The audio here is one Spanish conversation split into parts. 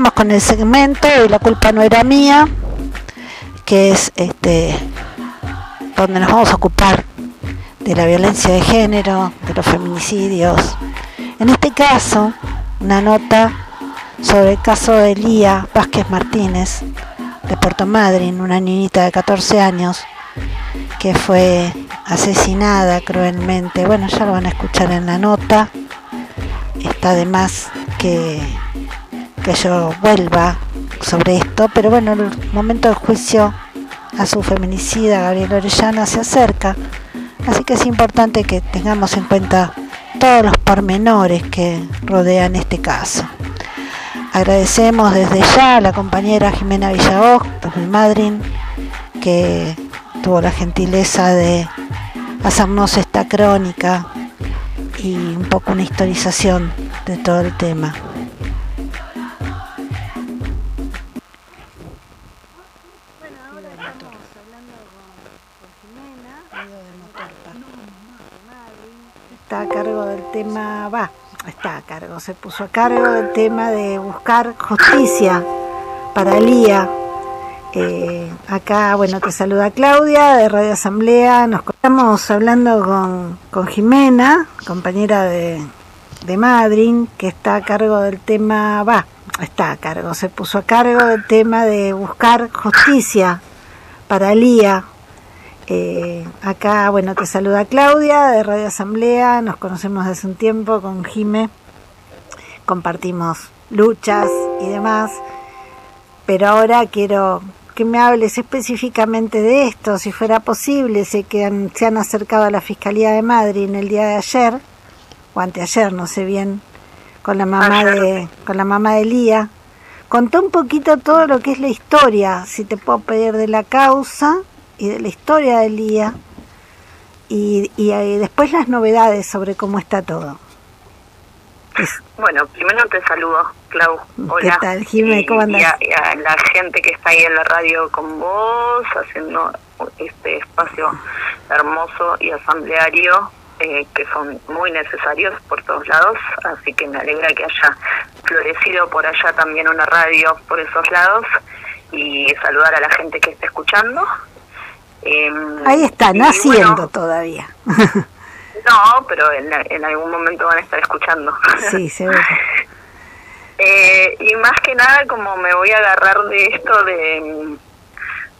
Estamos con el segmento y la culpa no era mía, que es este donde nos vamos a ocupar de la violencia de género, de los feminicidios. En este caso, una nota sobre el caso de Lía Vázquez Martínez, de Puerto Madryn, una niñita de 14 años que fue asesinada cruelmente. Bueno, ya lo van a escuchar en la nota. Está de más que, que yo vuelva sobre esto, pero bueno, el momento del juicio a su feminicida, Gabriel Orellana, se acerca. Así que es importante que tengamos en cuenta todos los pormenores que rodean este caso. Agradecemos desde ya a la compañera Jimena Villagoz, de Madryn, que tuvo la gentileza de hacernos esta crónica y un poco una historización de todo el tema. Está a cargo del tema, va, está a cargo, se puso a cargo del tema de buscar justicia para Lía. Eh, acá, bueno, te saluda Claudia de Radio Asamblea. Nos estamos hablando con, con Jimena, compañera de, de Madrid, que está a cargo del tema, va, está a cargo, se puso a cargo del tema de buscar justicia para Lía. Eh, acá, bueno, te saluda Claudia de Radio Asamblea, nos conocemos desde un tiempo con Jime, compartimos luchas y demás, pero ahora quiero que me hables específicamente de esto, si fuera posible, sé que se han acercado a la Fiscalía de Madrid en el día de ayer, o anteayer, no sé bien, con la mamá de, con la mamá de Lía. Contó un poquito todo lo que es la historia, si te puedo pedir de la causa y de la historia de Lía, y, y, y después las novedades sobre cómo está todo. Bueno, primero te saludo, Clau. Hola. ¿Qué tal, Jimé? ¿Cómo andas? Y a, la gente que está ahí en la radio con vos, haciendo este espacio hermoso y asambleario, eh, que son muy necesarios por todos lados, así que me alegra que haya florecido por allá también una radio por esos lados y saludar a la gente que está escuchando. Eh, ahí está, naciendo bueno, todavía. No, pero en, en, algún momento van a estar escuchando. Sí, seguro. eh, y más que nada, como me voy a agarrar de esto de,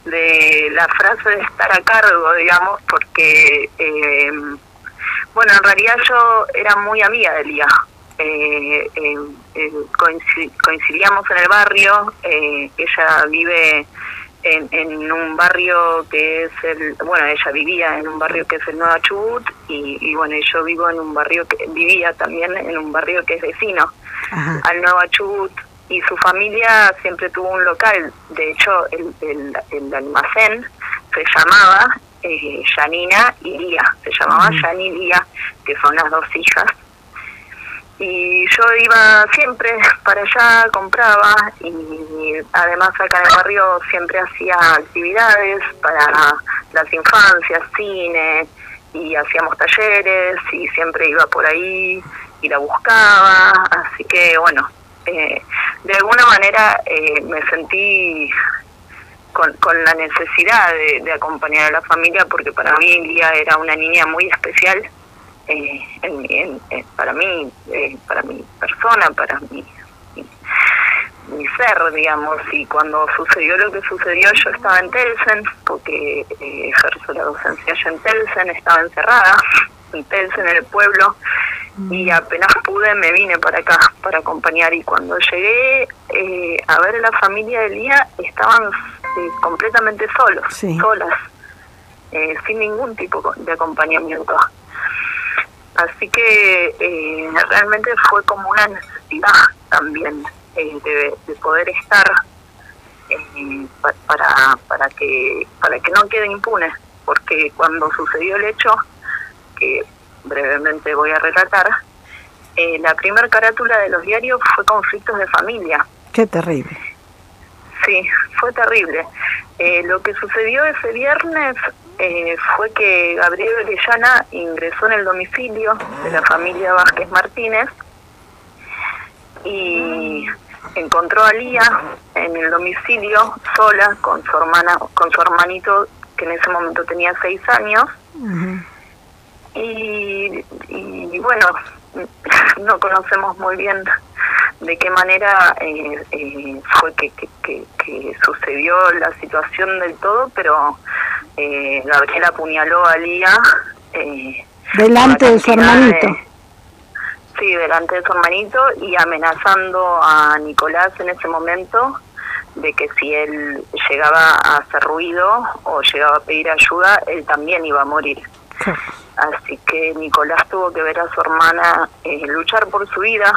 de la frase de estar a cargo, digamos, porque, eh, bueno, en realidad yo era muy amiga de Lía. Eh, eh, coincidíamos en el barrio, ella vive en, en, un barrio que es el, bueno, ella vivía en un barrio que es el Nueva Chubut y, y bueno, yo vivo en un barrio que vivía también en un barrio que es vecino Ajá. al Nueva Chubut y su familia siempre tuvo un local, de hecho el, el, el almacén se llamaba eh, Janina y Lía, se llamaba. Yani y Lía, que son las dos hijas y yo iba siempre para allá, compraba y además acá en el barrio siempre hacía actividades para las infancias, cine y hacíamos talleres y siempre iba por ahí y la buscaba, así que bueno, eh, de alguna manera eh, me sentí con, con la necesidad de, de, acompañar a la familia porque para mí Lía era una niña muy especial eh, en, en, en, para mí, eh, para mi persona, para mi, mi, mi, ser, digamos. Y cuando sucedió lo que sucedió, yo estaba en Telsen, porque eh, ejerzo la docencia allá en Telsen, estaba encerrada en Telsen, en el pueblo, y apenas pude me vine para acá para acompañar. Y cuando llegué eh, a ver a la familia de Lía, estaban completamente solos, sí. solas. sin ningún tipo de acompañamiento. Así que eh, realmente fue como una necesidad también eh, de, de, poder estar eh, para, para, que, para que no quede impune, porque cuando sucedió el hecho, que brevemente voy a relatar, eh, la primera carátula de los diarios fue conflictos de familia. Qué terrible. Sí, fue terrible. Eh, lo que sucedió ese viernes eh, fue que Gabriel Orellana ingresó en el domicilio de la familia Vázquez Martínez y encontró a Lía en el domicilio sola con su hermana, con su hermanito que en ese momento tenía seis años. y, y, bueno, no conocemos muy bien de qué manera eh, eh, fue que, que, sucedió la situación del todo, pero eh, Gabriela apuñaló a Lía. Eh, delante de su hermanito. sí, delante de su hermanito y amenazando a Nicolás en ese momento de que si él llegaba a hacer ruido o llegaba a pedir ayuda, él también iba a morir. Así que Nicolás tuvo que ver a su hermana eh, luchar por su vida.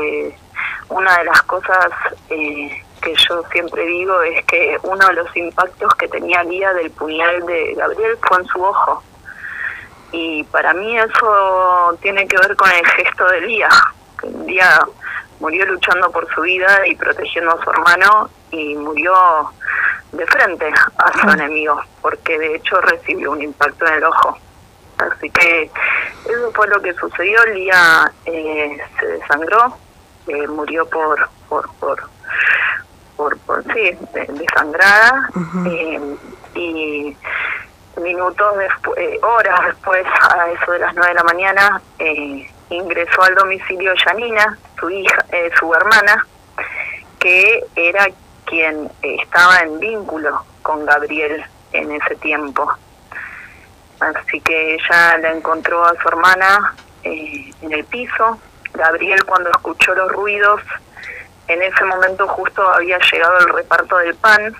Eh, una de las cosas eh, que yo siempre digo es que uno de los impactos que tenía Lía del puñal de Gabriel fue en su ojo. Y para mí eso tiene que ver con el gesto de Lía, que un día murió luchando por su vida y protegiendo a su hermano y murió de frente a su enemigo, porque de hecho recibió un impacto en el ojo. Así que eso fue lo que sucedió. Lía eh, se desangró, eh, murió por, por, por, por, por sí, desangrada. Eh, y minutos después, horas después, a eso de las nueve de la mañana, ingresó al domicilio Yanina, su hija, su hermana, que era quien estaba en vínculo con Gabriel en ese tiempo. Así que ella la encontró a su hermana eh, en el piso. Gabriel cuando escuchó los ruidos, en ese momento justo había llegado el reparto del pan.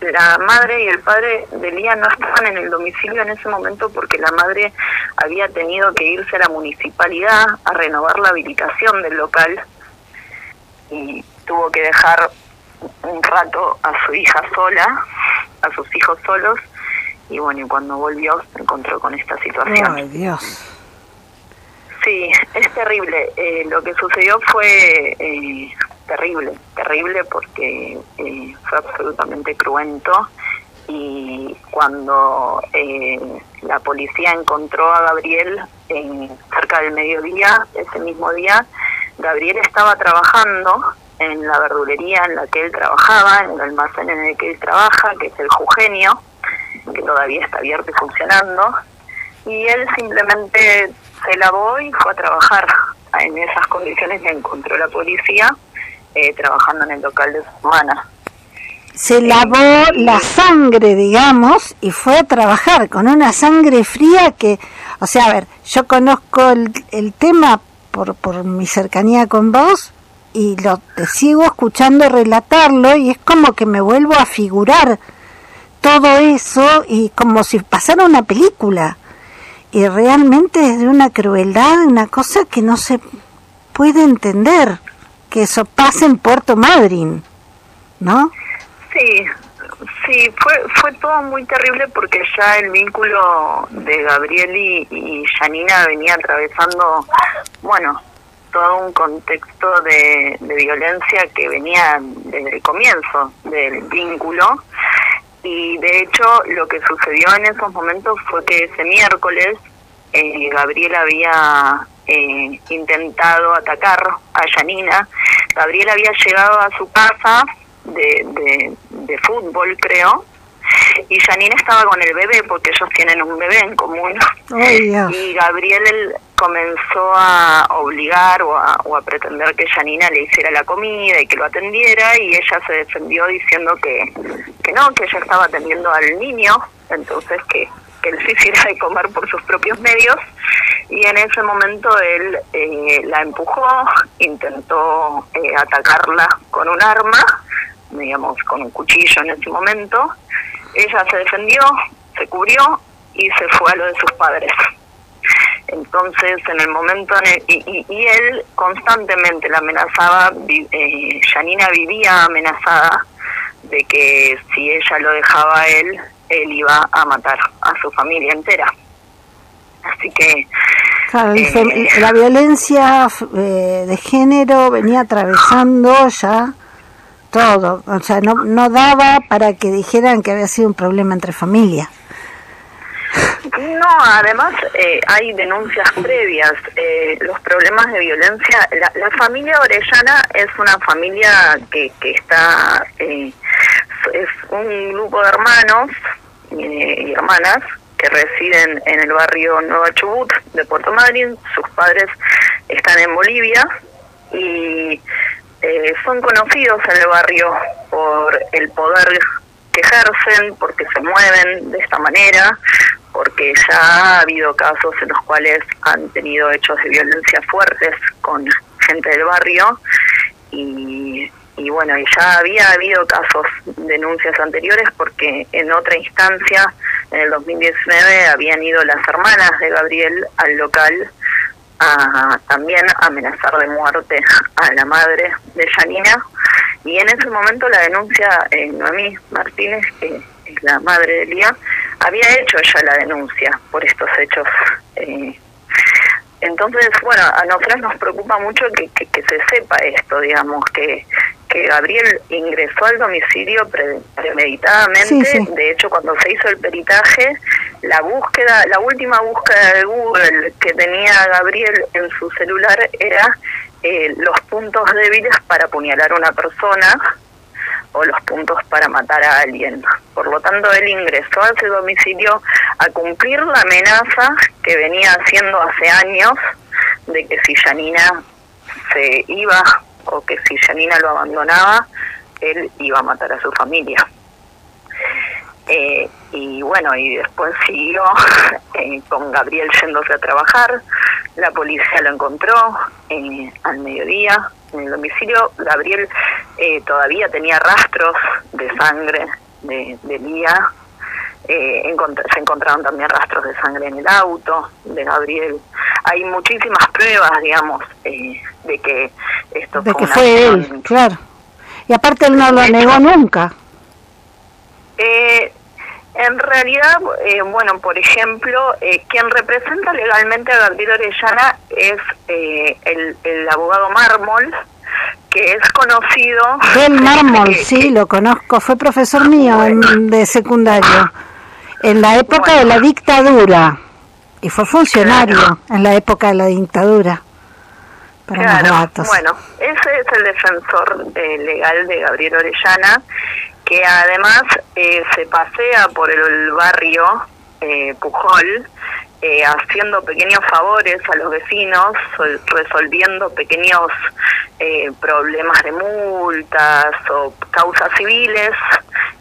La madre y el padre de Lía no estaban en el domicilio en ese momento porque la madre había tenido que irse a la municipalidad a renovar la habilitación del local y tuvo que dejar un rato a su hija sola, a sus hijos solos, y bueno, y cuando volvió se encontró con esta situación. Ay, Dios. Sí, es terrible. Eh, lo que sucedió fue eh, terrible, terrible porque eh, fue absolutamente cruento y cuando la policía encontró a Gabriel cerca del mediodía, ese mismo día, Gabriel estaba trabajando en la verdulería en la que él trabajaba, en el almacén en el que él trabaja, que es el Jugenio, que todavía está abierto y funcionando, y él simplemente se lavó y fue a trabajar en esas condiciones que encontró la policía eh, trabajando en el local de su hermana. Se lavó la sangre, digamos, y fue a trabajar con una sangre fría que, o sea, a ver, yo conozco el, el tema por, por mi cercanía con vos y lo te sigo escuchando relatarlo y es como que me vuelvo a figurar todo eso y como si pasara una película. Y realmente es de una crueldad, una cosa que no se puede entender, que eso pase en Puerto Madryn, ¿no? Sí, sí, fue, fue todo muy terrible porque ya el vínculo de Gabriel y, y Janina venía atravesando, bueno, todo un contexto de, de violencia que venía desde el comienzo del vínculo y de hecho lo que sucedió en esos momentos fue que ese miércoles eh, Gabriel había eh, intentado atacar a Janina. Gabriel había llegado a su casa de, de, fútbol, creo, y Janina estaba con el bebé porque ellos tienen un bebé en común. y Gabriel comenzó a obligar o a, o a pretender que Janina le hiciera la comida y que lo atendiera y ella se defendió diciendo que, que no, que ella estaba atendiendo al niño, entonces que, que él se hiciera de comer por sus propios medios y en ese momento él eh, la empujó, intentó eh, atacarla con un arma, digamos con un cuchillo en ese momento, ella se defendió, se cubrió y se fue a lo de sus padres. Entonces, en el momento, y, y, él constantemente la amenazaba, eh, Janina vivía amenazada de que si ella lo dejaba a él, él iba a matar a su familia entera. Así que... Eh, la violencia eh, de género venía atravesando ya todo, o sea, no, no daba para que dijeran que había sido un problema entre familias. No, además eh, hay denuncias previas. Eh, los problemas de violencia. La, familia Orellana es una familia que, que está. Eh, es un grupo de hermanos y hermanas que residen en el barrio Nueva Chubut de Puerto Madryn. Sus padres están en Bolivia y son conocidos en el barrio por el poder que ejercen, porque se mueven de esta manera, porque ya ha habido casos en los cuales han tenido hechos de violencia fuertes con gente del barrio y, y bueno, y ya había habido casos, denuncias anteriores porque en otra instancia, en el 2019, habían ido las hermanas de Gabriel al local a también amenazar de muerte a la madre de Janina y en ese momento la denuncia eh, Noemí Martínez, que es la madre de Lía, había hecho ella la denuncia por estos hechos. Eh, entonces, bueno, a nosotros nos preocupa mucho que, que, se sepa esto, digamos, que, que Gabriel ingresó al domicilio premeditadamente. De hecho, cuando se hizo el peritaje, la búsqueda, la última búsqueda de Google que tenía Gabriel en su celular era eh, los puntos débiles para apuñalar a una persona o los puntos para matar a alguien. Por lo tanto, él ingresó a ese domicilio a cumplir la amenaza que venía haciendo hace años de que si Janina se iba o que si Janina lo abandonaba, él iba a matar a su familia. Eh, y bueno, y después siguió eh, con Gabriel yéndose a trabajar, la policía lo encontró eh, al mediodía en el domicilio. Gabriel eh, todavía tenía rastros de sangre de, de Lía. Eh, se encontraron también rastros de sangre en el auto de Gabriel. Hay muchísimas pruebas, digamos, eh, de que esto de que fue él, claro. Y aparte él no lo negó nunca. Eh, en realidad, eh, bueno, por ejemplo, eh, quien representa legalmente a Gabriel Orellana es eh, el, abogado Mármol, que es conocido... El Mármol, sí, lo conozco, fue profesor mío de secundario, en la época de la dictadura, y fue funcionario en la época de la dictadura. Para claro, bueno, ese es el defensor legal de Gabriel Orellana que además eh, se pasea por el barrio eh, Pujol eh, haciendo pequeños favores a los vecinos, resolviendo pequeños eh, problemas de multas o causas civiles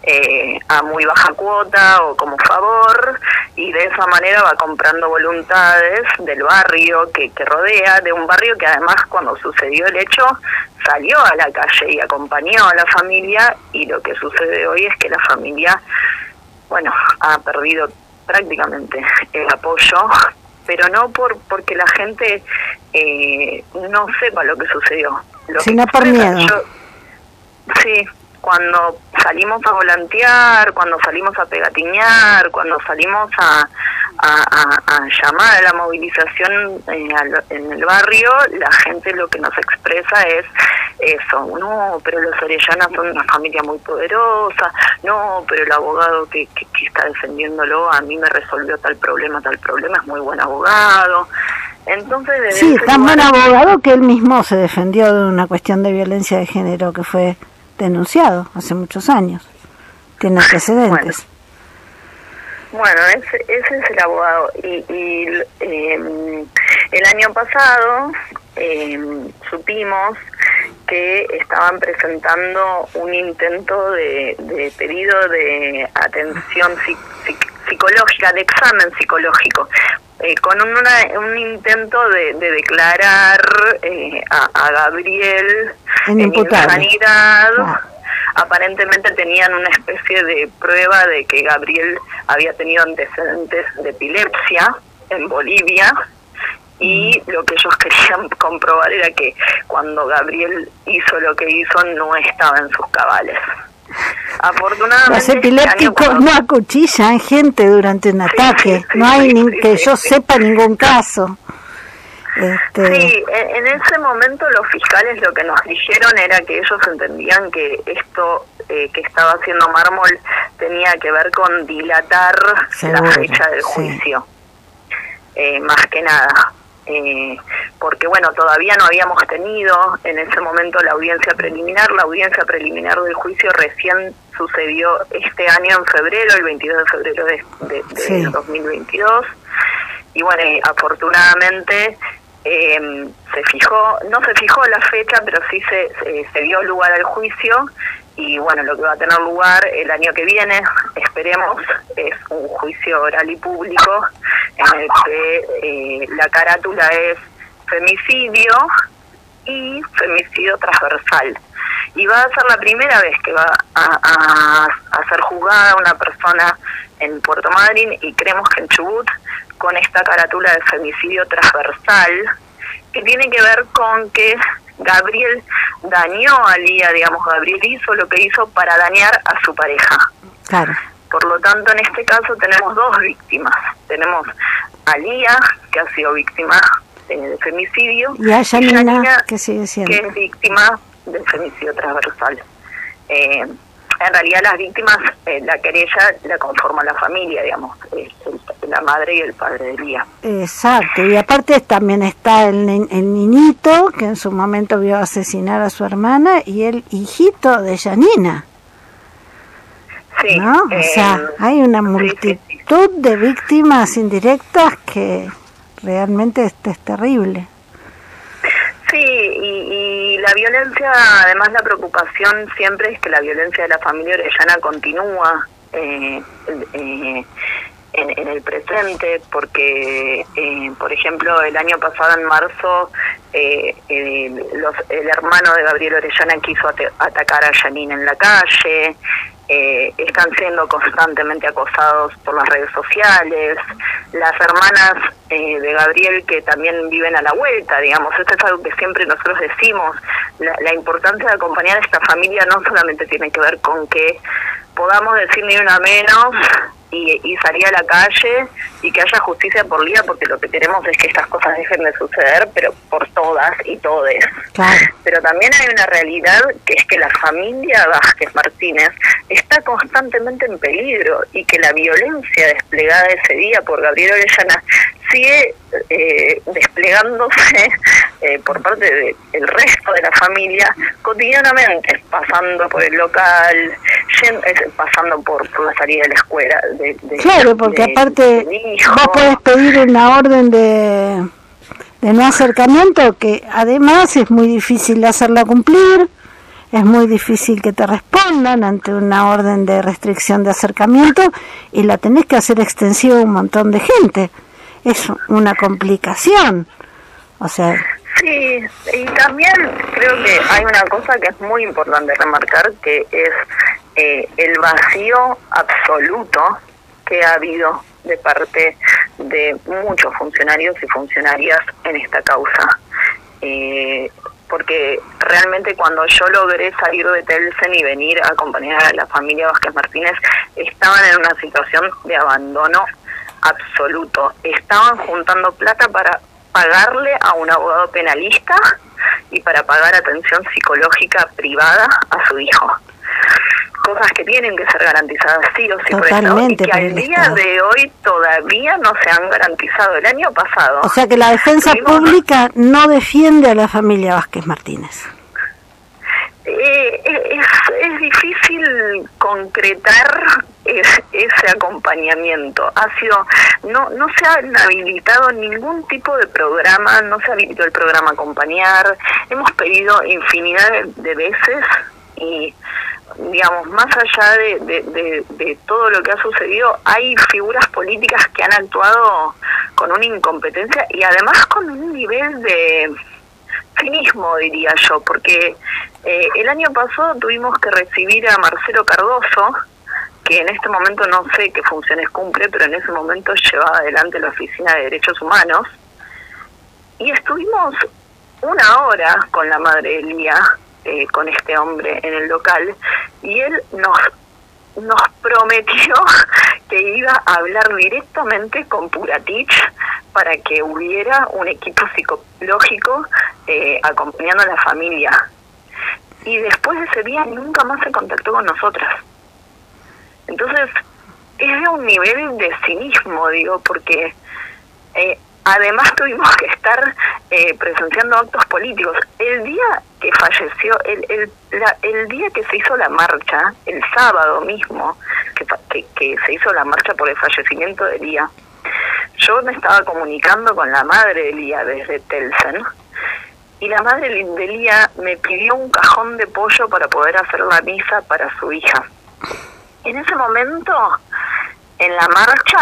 eh, a muy baja cuota o como favor y de esa manera va comprando voluntades del barrio que, que rodea, de un barrio que además cuando sucedió el hecho salió a la calle y acompañó a la familia y lo que sucede hoy es que la familia bueno, ha perdido prácticamente el apoyo, pero no por porque la gente eh, no sepa lo que sucedió. Lo Sino por miedo. sí, cuando salimos a volantear, cuando salimos a pegatiñar, cuando salimos a, a, llamar a la movilización en, en el barrio, la gente lo que nos expresa es eso, no, pero los Orellanas son una familia muy poderosa, no, pero el abogado que, que, está defendiéndolo a mí me resolvió tal problema, tal problema, es muy buen abogado. Entonces, sí, tan buen abogado que él mismo se defendió de una cuestión de violencia de género que fue denunciado hace muchos años. Tiene antecedentes. Bueno, ese, ese es el abogado. Y, em, el año pasado em, supimos que estaban presentando un intento de, pedido de atención psicológica, de examen psicológico, eh, con un intento de, declarar eh, a, Gabriel en, insanidad. Ah. Aparentemente tenían una especie de prueba de que Gabriel había tenido antecedentes de epilepsia en Bolivia y mm. lo que ellos querían comprobar era que cuando Gabriel hizo lo que hizo no estaba en sus cabales. Afortunadamente, los epilépticos no acuchillan gente durante un ataque, no hay ni, que yo sepa ningún caso. Este... Sí, en, ese momento los fiscales lo que nos dijeron era que ellos entendían que esto eh, que estaba haciendo Mármol tenía que ver con dilatar la fecha del juicio. eh, más que nada. Eh, porque bueno, todavía no habíamos tenido en ese momento la audiencia preliminar, la audiencia preliminar del juicio recién sucedió este año en febrero, el 22 de febrero de, 2022, y bueno, afortunadamente eh, se fijó, no se fijó la fecha, pero sí se, se, dio lugar al juicio y bueno, lo que va a tener lugar el año que viene, esperemos, es un juicio oral y público en el que eh, la carátula es femicidio y femicidio transversal. Y va a ser la primera vez que va a, a ser juzgada una persona en Puerto Madryn y creemos que en Chubut con esta carátula de femicidio transversal, que tiene que ver con que Gabriel dañó a Lía, digamos, Gabriel hizo lo que hizo para dañar a su pareja. Claro. Por lo tanto, en este caso tenemos dos víctimas. Tenemos a Lía, que ha sido víctima de femicidio, y a Yanina, que sigue siendo. Que es víctima del femicidio transversal. Eh, en realidad las víctimas, eh, la querella la conforma la familia, digamos, la madre y el padre de Lía. Exacto, y aparte también está el, el, niñito que en su momento vio asesinar a su hermana y el hijito de Janina. Sí, ¿no? o sea, eh, hay una multitud de víctimas indirectas que realmente este es terrible. La violencia, además la preocupación siempre es que la violencia de la familia orellana continúa eh, eh, en, el presente, porque, eh, por ejemplo, el año pasado, en marzo, los, el hermano de Gabriel Orellana quiso atacar a Janine en la calle, eh, están siendo constantemente acosados por las redes sociales, las hermanas eh, de Gabriel que también viven a la vuelta, digamos, esto es algo que siempre nosotros decimos, la, la importancia de acompañar a esta familia no solamente tiene que ver con que podamos decir ni una menos y, y salir a la calle y que haya justicia por día, porque lo que queremos es que estas cosas dejen de suceder, pero por todas y todes. Pero también hay una realidad que es que la familia Vázquez Martínez está constantemente en peligro y que la violencia desplegada ese día por Gabriel Orellana sigue eh, desplegándose eh, por parte del resto de la familia cotidianamente, pasando por el local, pasando por, la salida de la escuela. De, claro, porque aparte vos podés pedir una orden de, de no acercamiento que además es muy difícil hacerla cumplir, es muy difícil que te respondan ante una orden de restricción de acercamiento y la tenés que hacer extensiva a un montón de gente. Es una complicación. O sea, Sí, y también creo que hay una cosa que es muy importante remarcar, que es eh, el vacío absoluto ha habido de parte de muchos funcionarios y funcionarias en esta causa. Eh, porque realmente cuando yo logré salir de Telsen y venir a acompañar a la familia Vázquez Martínez, estaban en una situación de abandono absoluto. Estaban juntando plata para pagarle a un abogado penalista y para pagar atención psicológica privada a su hijo. Cosas que tienen que ser garantizadas sí o sí Totalmente y que al día de hoy todavía no se han garantizado. El año pasado. O sea que la defensa pública no defiende a la familia Vázquez Martínez. Eh, es, es difícil concretar ese acompañamiento. Ha sido, no, no se ha habilitado ningún tipo de programa, no se ha habilitado el programa Acompañar. Hemos pedido infinidad de, veces y digamos, más allá de, de, de, todo lo que ha sucedido, hay figuras políticas que han actuado con una incompetencia y además con un nivel de cinismo, diría yo, porque eh, el año pasado tuvimos que recibir a Marcelo Cardoso, que en este momento no sé qué funciones cumple, pero en ese momento llevaba adelante la Oficina de Derechos Humanos. Y estuvimos una hora con la madre Elia, eh, con este hombre en el local, y él nos, nos prometió que iba a hablar directamente con Puratich para que hubiera un equipo psicológico eh, acompañando a la familia. Y después de ese día nunca más se contactó con nosotras. Entonces, es de un nivel de cinismo, digo, porque Eh, además tuvimos que estar eh, presenciando actos políticos. El día que falleció, el, el, el día que se hizo la marcha, el sábado mismo, que, que, se hizo la marcha por el fallecimiento de Lía, yo me estaba comunicando con la madre de Lía desde Telsen y la madre de Lía me pidió un cajón de pollo para poder hacer la misa para su hija. En ese momento, en la marcha,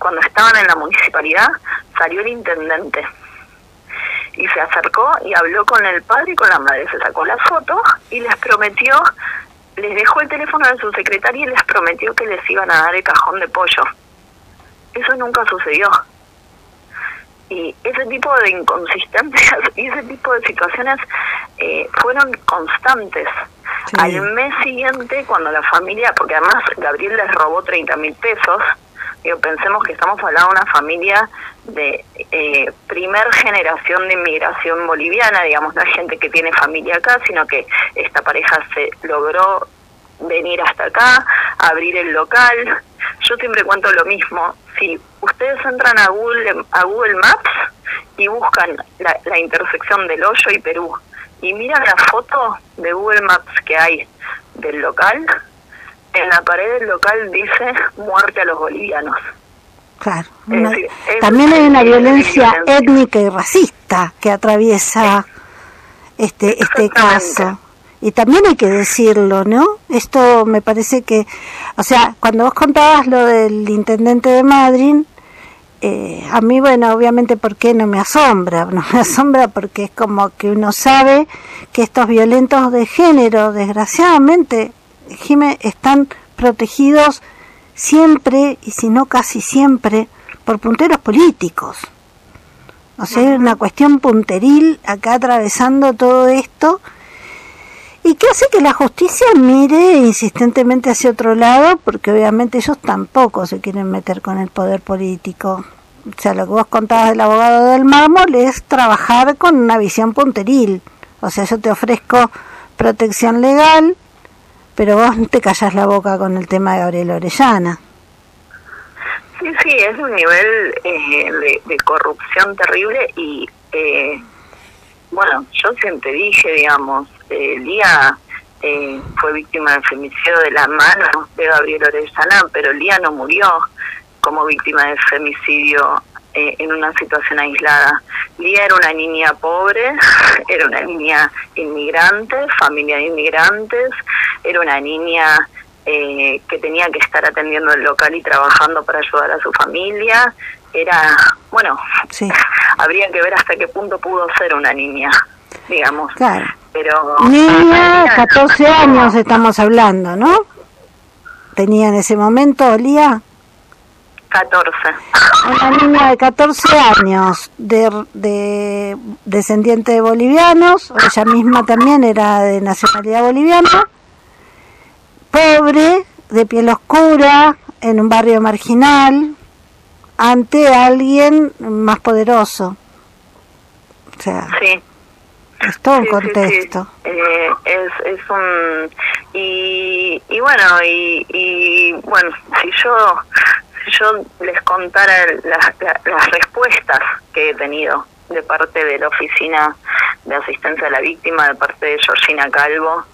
cuando estaban en la municipalidad, salió el intendente y se acercó y habló con el padre y con la madre. Se sacó la foto y les prometió, les dejó el teléfono de su secretaria y les prometió que les iban a dar el cajón de pollo. Eso nunca sucedió. Y ese tipo de inconsistencias y ese tipo de situaciones eh, fueron constantes. Al mes siguiente, cuando la familia, porque además Gabriel les robó 30 mil pesos, Digo, pensemos que estamos hablando de una familia de eh, primer generación de inmigración boliviana, digamos, no hay gente que tiene familia acá, sino que esta pareja se logró venir hasta acá, abrir el local. Yo siempre cuento lo mismo. Si ustedes entran a Google, a Google Maps y buscan la, la intersección del Hoyo y Perú y miran la foto de Google Maps que hay del local, en la pared del local dice muerte a los bolivianos. Claro. también hay una violencia étnica y racista que atraviesa este este caso. Y también hay que decirlo, ¿no? Esto me parece que, o sea, cuando vos contabas lo del intendente de Madrid, eh, a mí, bueno, obviamente, ¿por qué no me asombra? No me asombra porque es como que uno sabe que estos violentos de género, desgraciadamente, Jime, están protegidos siempre, y si no casi siempre, por punteros políticos. O sea, hay una cuestión punteril acá atravesando todo esto y que hace que la justicia mire insistentemente hacia otro lado, porque obviamente ellos tampoco se quieren meter con el poder político. O sea, lo que vos contabas del abogado del mármol es trabajar con una visión punteril. O sea, yo te ofrezco protección legal, pero vos te callas la boca con el tema de Gabriel Orellana. Sí, sí, es un nivel eh, de, corrupción terrible y, eh, bueno, yo siempre dije, digamos, eh, Lía eh, fue víctima del femicidio de la mano de Gabriel Orellana, pero Lía no murió como víctima de femicidio eh, en una situación aislada. Lía era una niña pobre, era una niña inmigrante, familia de inmigrantes, era una niña eh, que tenía que estar atendiendo el local y trabajando para ayudar a su familia. Era, bueno, habría que ver hasta qué punto pudo ser una niña, digamos. Claro. Pero niña, 14 años estamos hablando, ¿no? Tenía en ese momento, Lía. 14. Una niña de 14 años, de, de descendiente de bolivianos, ella misma también era de nacionalidad boliviana, pobre, de piel oscura, en un barrio marginal, ante alguien más poderoso. O sea, sí. Es todo un contexto. Eh, es, es un... Y, y bueno, y, y bueno, si yo si yo les contara las, las respuestas que he tenido de parte de la Oficina de Asistencia a la Víctima, de parte de Georgina Calvo,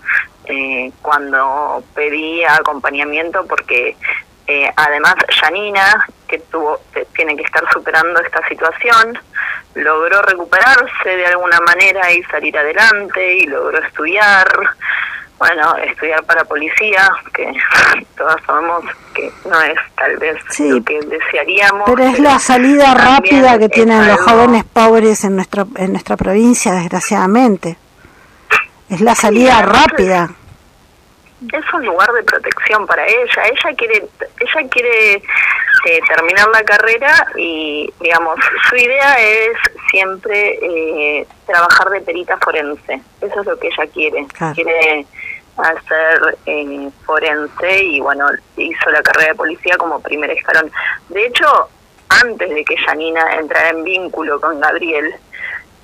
eh, cuando pedí acompañamiento, porque eh, además Janina, que tuvo, tiene que estar superando esta situación, logró recuperarse de alguna manera y salir adelante y logró estudiar bueno, estudiar para policía, que todas sabemos que no es tal vez lo que desearíamos. Pero es la salida rápida que tienen los jóvenes pobres en nuestra, en nuestra provincia, desgraciadamente. Es la salida rápida. Es un lugar de protección para ella. Ella quiere, ella quiere eh, terminar la carrera y, digamos, su idea es siempre eh, trabajar de perita forense. Eso es lo que ella quiere. Quiere hacer eh, forense y bueno, hizo la carrera de policía como primer escalón. De hecho, antes de que Janina entrara en vínculo con Gabriel,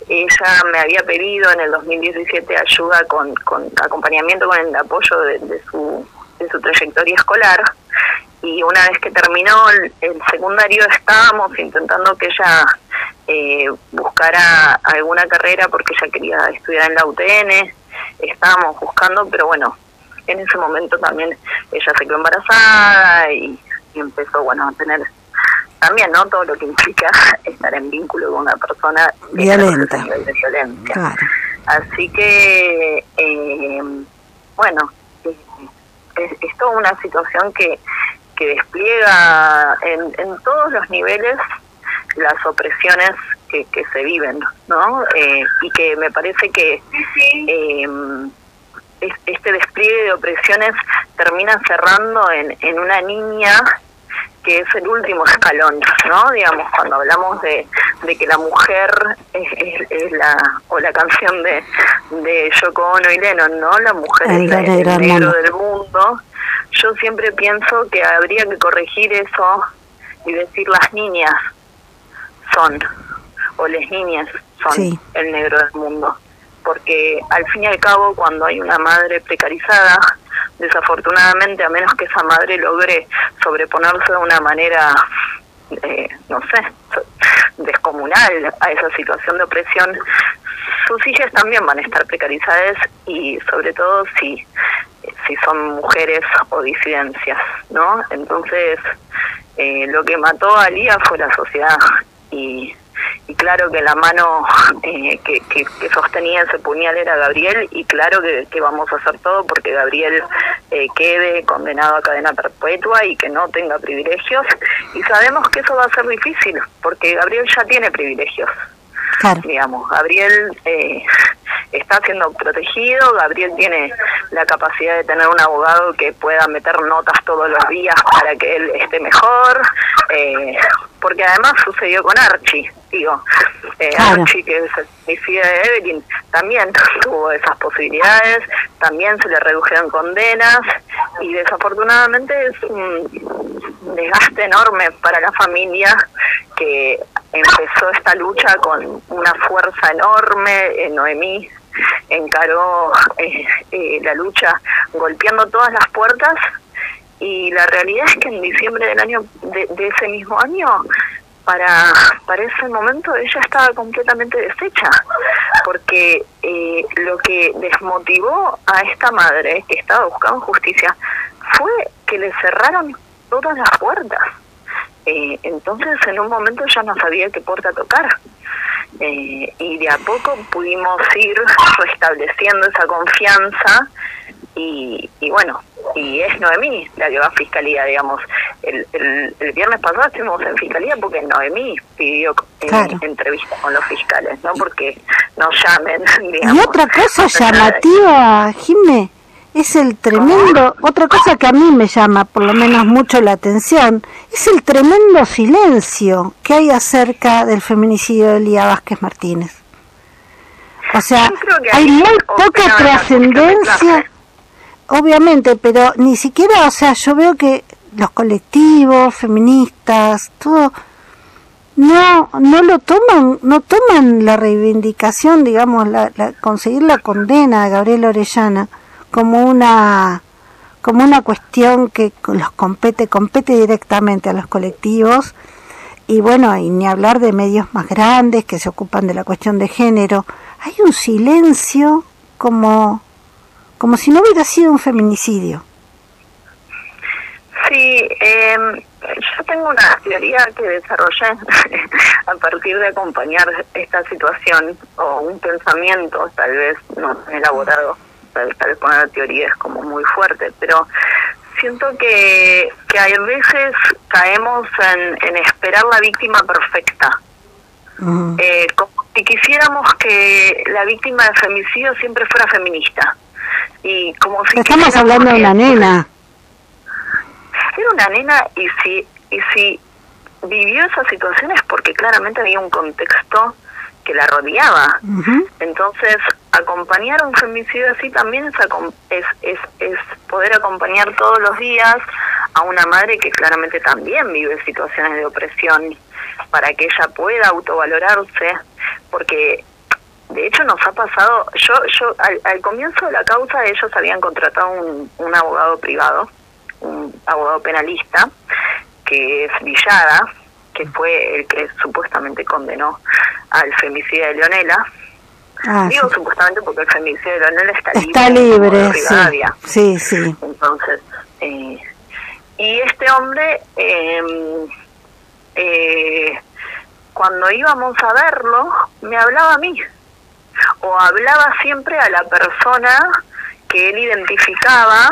ella me había pedido en el 2017 ayuda con, con acompañamiento con el apoyo de, su, de su trayectoria escolar. Y una vez que terminó el, secundario estábamos intentando que ella eh, buscara alguna carrera porque ella quería estudiar en la UTN, estábamos buscando, pero bueno, en ese momento también ella se quedó embarazada y, empezó, bueno, a tener también, ¿no? Todo lo que implica estar en vínculo con una persona violenta. De violencia. Así que, eh, bueno, es, es, toda una situación que, que despliega en, en todos los niveles las opresiones que, que se viven, ¿no? Eh, y que me parece que eh, este despliegue de opresiones termina cerrando en, en una niña que es el último escalón, ¿no? Digamos, cuando hablamos de, de que la mujer es, es, la, o la canción de, de Yoko Ono y Lennon, ¿no? La mujer es el, negro del mundo. Yo siempre pienso que habría que corregir eso y decir las niñas son, o las niñas son el negro del mundo. Porque al fin y al cabo, cuando hay una madre precarizada, desafortunadamente, a menos que esa madre logre sobreponerse de una manera, eh, no sé, descomunal a esa situación de opresión, sus hijas también van a estar precarizadas y sobre todo si si son mujeres o disidencias, ¿no? Entonces, eh, lo que mató a Lía fue la sociedad y y claro que la mano eh, que, que, sostenía ese puñal era Gabriel y claro que, que vamos a hacer todo porque Gabriel eh, quede condenado a cadena perpetua y que no tenga privilegios y sabemos que eso va a ser difícil porque Gabriel ya tiene privilegios. Digamos, Gabriel eh, está siendo protegido, Gabriel tiene la capacidad de tener un abogado que pueda meter notas todos los días para que él esté mejor, eh, porque además sucedió con Archie, digo, eh, Archie que es el policía de Evelyn, también tuvo esas posibilidades, también se le redujeron condenas y desafortunadamente es un desgaste enorme para la familia que empezó esta lucha con una fuerza enorme, en Noemí encaró eh, eh, la lucha golpeando todas las puertas y la realidad es que en diciembre del año de, ese mismo año para para ese momento ella estaba completamente deshecha porque eh, lo que desmotivó a esta madre que estaba buscando justicia fue que le cerraron todas las puertas eh, entonces en un momento ya no sabía qué puerta tocar. Eh, y de a poco pudimos ir restableciendo esa confianza y, y bueno, y es Noemí la que va a fiscalía, digamos. El, el, viernes pasado estuvimos en fiscalía porque Noemí pidió eh, entrevista con los fiscales, no porque nos llamen. Digamos. Y otra cosa llamativa, Jimé, es el tremendo, otra cosa que a mí me llama por lo menos mucho la atención, es el tremendo silencio que hay acerca del feminicidio de Elía Vázquez Martínez. O sea, hay muy poca trascendencia, obviamente, pero ni siquiera, o sea, yo veo que los colectivos, feministas, todo, no, no lo toman, no toman la reivindicación, digamos, la, conseguir la condena de Gabriel Orellana como una como una cuestión que los compete compete directamente a los colectivos. Y bueno y ni hablar de medios más grandes que se ocupan de la cuestión de género. Hay un silencio como como si no hubiera sido un feminicidio. Sí eh, yo tengo una teoría que desarrollé a partir de acompañar esta situación o un pensamiento tal vez no elaborado tal, vez poner la teoría es como muy fuerte, pero siento que, que a veces caemos en, en esperar la víctima perfecta. Eh, como si quisiéramos que la víctima de femicidio siempre fuera feminista. Y como si Estamos hablando de una nena. Era una nena y si, y si vivió esas situaciones porque claramente había un contexto que la rodeaba. Entonces, acompañar un femicidio así también es, es, poder acompañar todos los días a una madre que claramente también vive situaciones de opresión para que ella pueda autovalorarse, porque de hecho nos ha pasado, yo, yo al, comienzo de la causa ellos habían contratado un, un abogado privado un abogado penalista, que es Villada, que fue el que supuestamente condenó al femicidio de Leonela. Ah, Digo supuestamente porque el femicidio de Leonela está, está libre. sí, sí, Entonces, eh, y este hombre, em, eh, cuando íbamos a verlo, me hablaba a mí, o hablaba siempre a la persona que él identificaba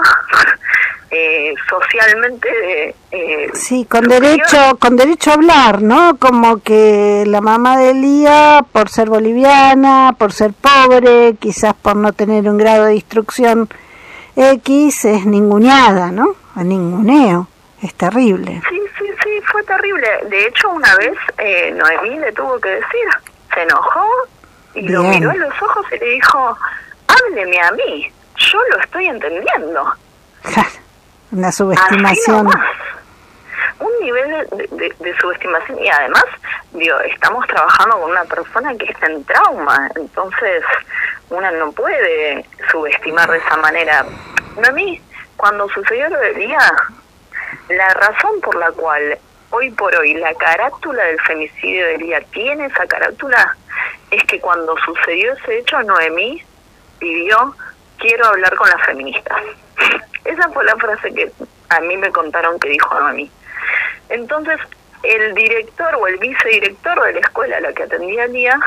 eh, socialmente eh, sí con derecho con derecho a hablar no como que la mamá de Elía por ser boliviana por ser pobre quizás por no tener un grado de instrucción X es ninguneada no a ninguneo es terrible. Sí sí sí fue terrible. De hecho una vez eh, Noemí le tuvo que decir se enojó y lo miró en los ojos y le dijo hábleme a mí yo lo estoy entendiendo. Una subestimación. Un nivel de, subestimación y además, digo, estamos trabajando con una persona que está en trauma, entonces una no puede subestimar de esa manera. A mí, cuando sucedió lo del día, la razón por la cual hoy por hoy la carátula del femicidio de día tiene esa carátula es que cuando sucedió ese hecho, Noemí pidió quiero hablar con las feministas. Esa fue la frase que a mí me contaron que dijo a mí. Entonces, el director o el vicedirector de la escuela a la que atendía día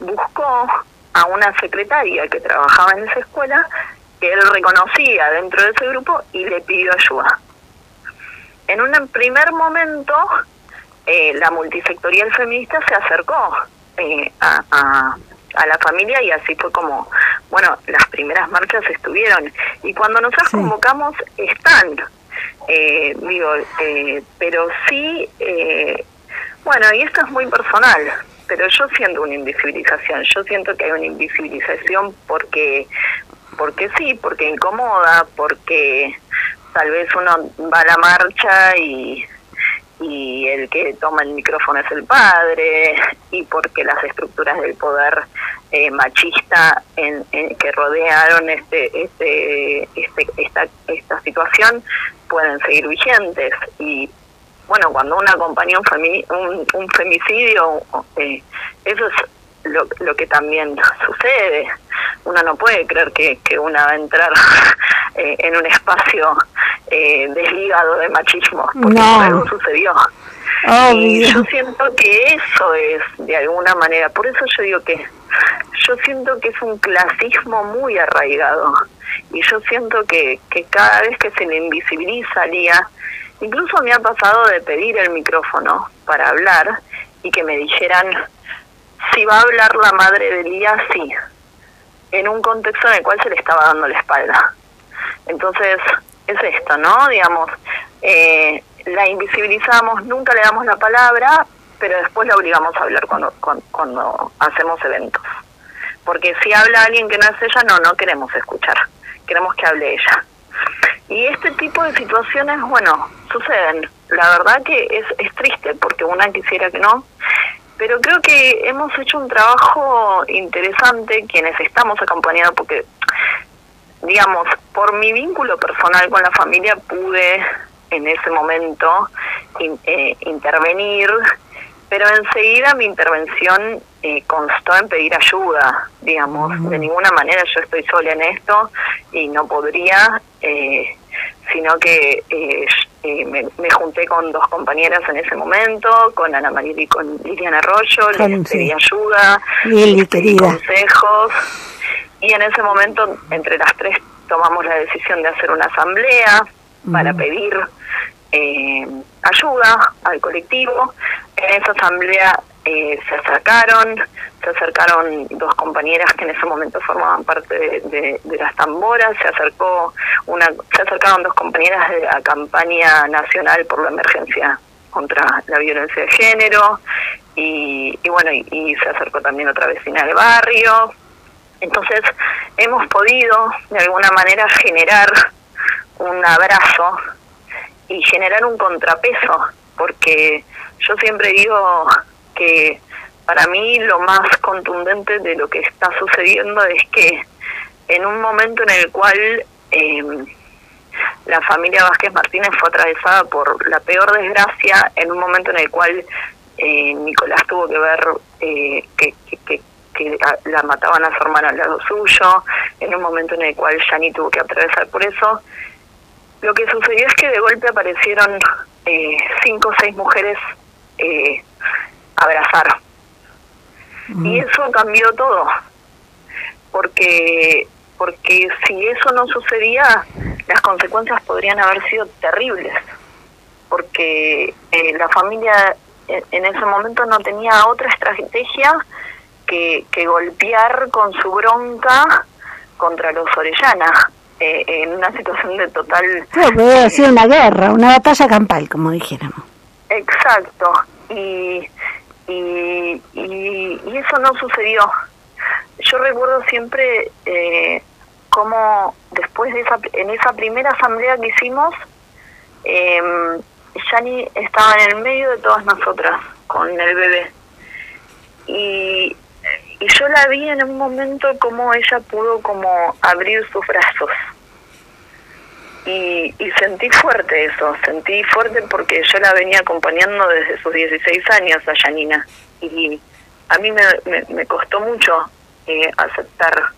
buscó a una secretaria que trabajaba en esa escuela que él reconocía dentro de ese grupo y le pidió ayuda. En un primer momento, eh, la multisectorial feminista se acercó eh, a a la familia y así fue como, bueno, las primeras marchas estuvieron. Y cuando nosotros convocamos, están. Eh, digo, eh, pero sí, eh, bueno, y esto es muy personal, pero yo siento una invisibilización, yo siento que hay una invisibilización porque, porque sí, porque incomoda, porque tal vez uno va a la marcha y y el que toma el micrófono es el padre y porque las estructuras del poder eh, machista en, que rodearon este, este, este, esta, esta situación pueden seguir vigentes. Y bueno cuando uno acompaña un, un, femicidio eh, eso es lo, lo que también sucede uno no puede creer que, que una va a entrar eh, en un espacio eh, desligado de machismo, porque algo sucedió. Y yo siento que eso es, de alguna manera, por eso yo digo que yo siento que es un clasismo muy arraigado. Y yo siento que, que cada vez que se le invisibiliza a Lía, incluso me ha pasado de pedir el micrófono para hablar y que me dijeran, si va a hablar la madre de Lía, sí, en un contexto en el cual se le estaba dando la espalda. Entonces, es esto, ¿no? Digamos, eh, la invisibilizamos, nunca le damos la palabra, pero después la obligamos a hablar cuando, cuando, hacemos eventos. Porque si habla alguien que no es ella, no, no queremos escuchar, queremos que hable ella. Y este tipo de situaciones, bueno, suceden. La verdad que es, es triste porque una quisiera que no, pero creo que hemos hecho un trabajo interesante quienes estamos acompañados porque digamos, por mi vínculo personal con la familia pude en ese momento eh, intervenir, pero enseguida mi intervención eh, constó en pedir ayuda, digamos, de ninguna manera yo estoy sola en esto y no podría, eh, sino que me, junté con dos compañeras en ese momento, con Ana María y con Liliana Arroyo, les pedí ayuda, les pedí consejos. Y en ese momento entre las tres tomamos la decisión de hacer una asamblea para pedir eh, ayuda al colectivo. En esa asamblea eh, se acercaron, se acercaron dos compañeras que en ese momento formaban parte de, las tamboras, se acercó una, se acercaron dos compañeras de la campaña nacional por la emergencia contra la violencia de género y, bueno y se acercó también otra vecina del barrio. Entonces hemos podido de alguna manera generar un abrazo y generar un contrapeso, porque yo siempre digo que para mí lo más contundente de lo que está sucediendo es que en un momento en el cual em, la familia Vázquez Martínez fue atravesada por la peor desgracia en un momento en el cual eh, Nicolás tuvo que ver eh, que, que, la mataban a su hermana al lado suyo, en un momento en el cual Yani tuvo que atravesar por eso. Lo que sucedió es que de golpe aparecieron eh, cinco o seis mujeres eh, abrazar. Y eso cambió todo, porque porque si eso no sucedía, las consecuencias podrían haber sido terribles, porque eh, la familia en ese momento no tenía otra estrategia que, que golpear con su bronca contra los Orellana. Eh, en una situación de total... Claro, puede ser una guerra, una batalla campal, como dijéramos. Exacto, y, y, y, eso no sucedió. Yo recuerdo siempre eh, cómo después de esa, en esa primera asamblea que hicimos, eh, estaba en el medio de todas nosotras, con el bebé. Y y yo la vi en un momento como ella pudo como abrir sus brazos y, y sentí fuerte eso, sentí fuerte porque yo la venía acompañando desde sus 16 años a Janina y a mí me, costó mucho eh, aceptar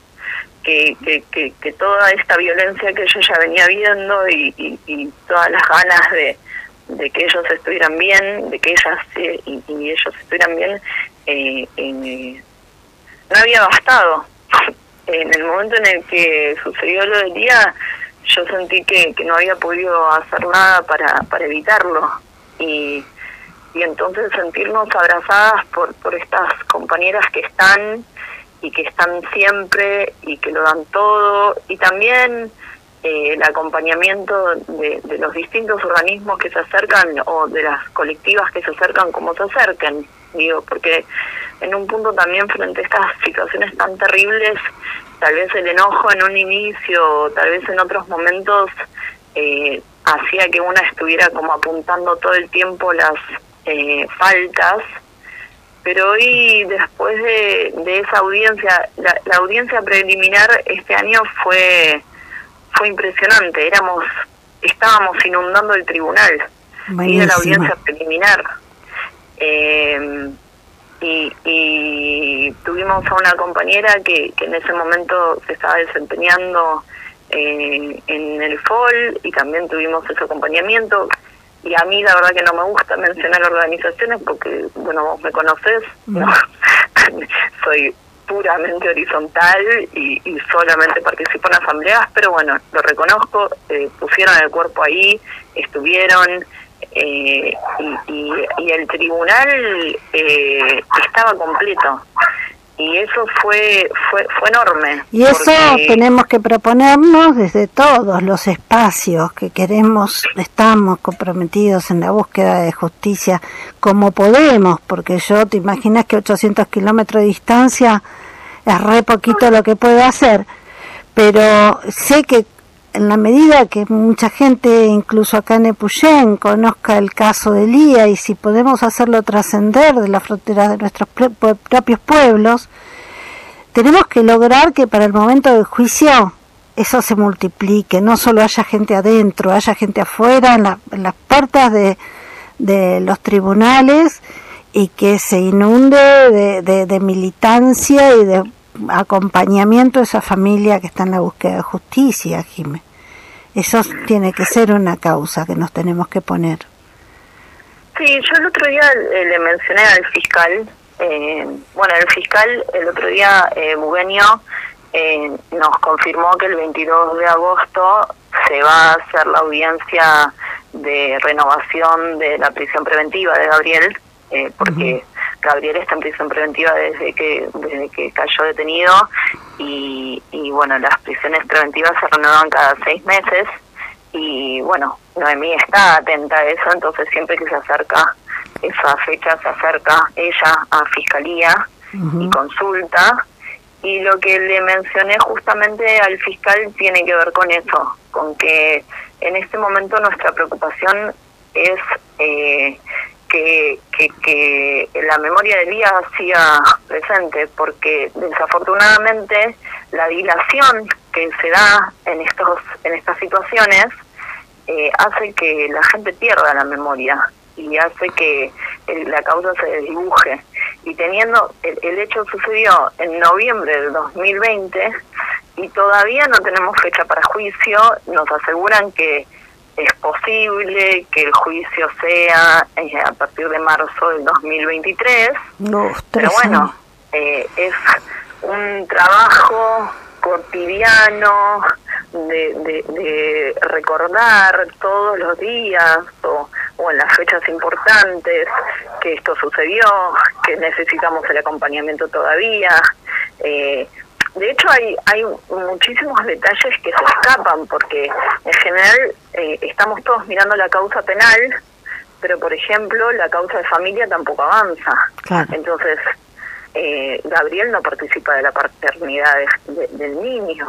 que, que, toda esta violencia que yo ya venía viendo y, y, todas las ganas de, de que ellos estuvieran bien, de que ellas y, ellos estuvieran bien, eh, eh, no había bastado. En el momento en el que sucedió lo del día, yo sentí que, que no había podido hacer nada para, para evitarlo. Y, y entonces sentirnos abrazadas por, por estas compañeras que están y que están siempre y que lo dan todo. Y también eh, el acompañamiento de, de los distintos organismos que se acercan o de las colectivas que se acercan como se acerquen. Digo, porque en un punto también frente a estas situaciones tan terribles, tal vez el enojo en un inicio, tal vez en otros momentos, eh, hacía que una estuviera como apuntando todo el tiempo las eh, faltas, pero hoy después de, de esa audiencia, la, la, audiencia preliminar este año fue fue impresionante, éramos estábamos inundando el tribunal. Y de la audiencia preliminar. Eh, y, tuvimos a una compañera que, que en ese momento se estaba desempeñando eh, en el FOL y también tuvimos ese acompañamiento. Y a mí la verdad que no me gusta mencionar organizaciones porque, bueno, vos me conocés, ¿no? soy puramente horizontal y, y, solamente participo en asambleas, pero bueno, lo reconozco, eh, pusieron el cuerpo ahí, estuvieron, eh, y, y, el tribunal eh, estaba completo. Y eso fue fue, fue enorme y eso tenemos que proponernos desde todos los espacios que queremos estamos comprometidos en la búsqueda de justicia como podemos porque yo te imaginas que 800 kilómetros de distancia es re poquito lo que puedo hacer pero sé que en la medida que mucha gente, incluso acá en Epuyén, conozca el caso de Lía y si podemos hacerlo trascender de las fronteras de nuestros propios pueblos, tenemos que lograr que para el momento del juicio eso se multiplique, no solo haya gente adentro, haya gente afuera, en, las puertas de, los tribunales y que se inunde de, de militancia y de acompañamiento de esa familia que está en la búsqueda de justicia, Jiménez. Eso tiene que ser una causa que nos tenemos que poner. Sí, yo el otro día eh, le mencioné al fiscal, eh, bueno, el fiscal el otro día, eh, Bugueño, eh, nos confirmó que el 22 de agosto se va a hacer la audiencia de renovación de la prisión preventiva de Gabriel, eh, porque Gabriel está en prisión preventiva desde que desde que cayó detenido y, y bueno, las prisiones preventivas se renuevan cada seis meses y bueno, Noemí está atenta a eso, entonces siempre que se acerca esa fecha se acerca ella a fiscalía y consulta. Y lo que le mencioné justamente al fiscal tiene que ver con eso, con que en este momento nuestra preocupación es eh, que, la memoria de día siga presente, porque desafortunadamente la dilación que se da en estos en estas situaciones eh, hace que la gente pierda la memoria y hace que la causa se desdibuje. Y teniendo, el, el hecho sucedió en noviembre del 2020 y todavía no tenemos fecha para juicio, nos aseguran que es posible que el juicio sea eh, a partir de marzo del 2023, no, pero bueno, eh, es un trabajo cotidiano de, de, recordar todos los días o, o, en las fechas importantes que esto sucedió, que necesitamos el acompañamiento todavía. Eh, de hecho, hay, hay muchísimos detalles que se escapan, porque en general eh, estamos todos mirando la causa penal, pero por ejemplo, la causa de familia tampoco avanza. Entonces, eh, Gabriel no participa de la paternidad del niño.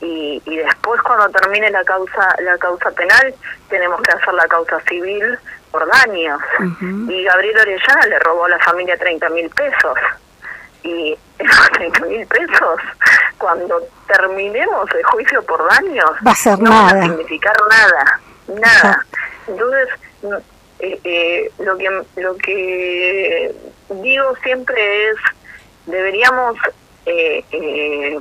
Y, y después, cuando termine la causa, la causa penal, tenemos que hacer la causa civil por daños. Y Gabriel Orellana le robó a la familia 30 mil pesos y esos 30 mil pesos, cuando terminemos el juicio por daños, va a ser no nada. van a significar nada, nada. Entonces, eh, eh, lo que lo que digo siempre es, deberíamos eh, eh,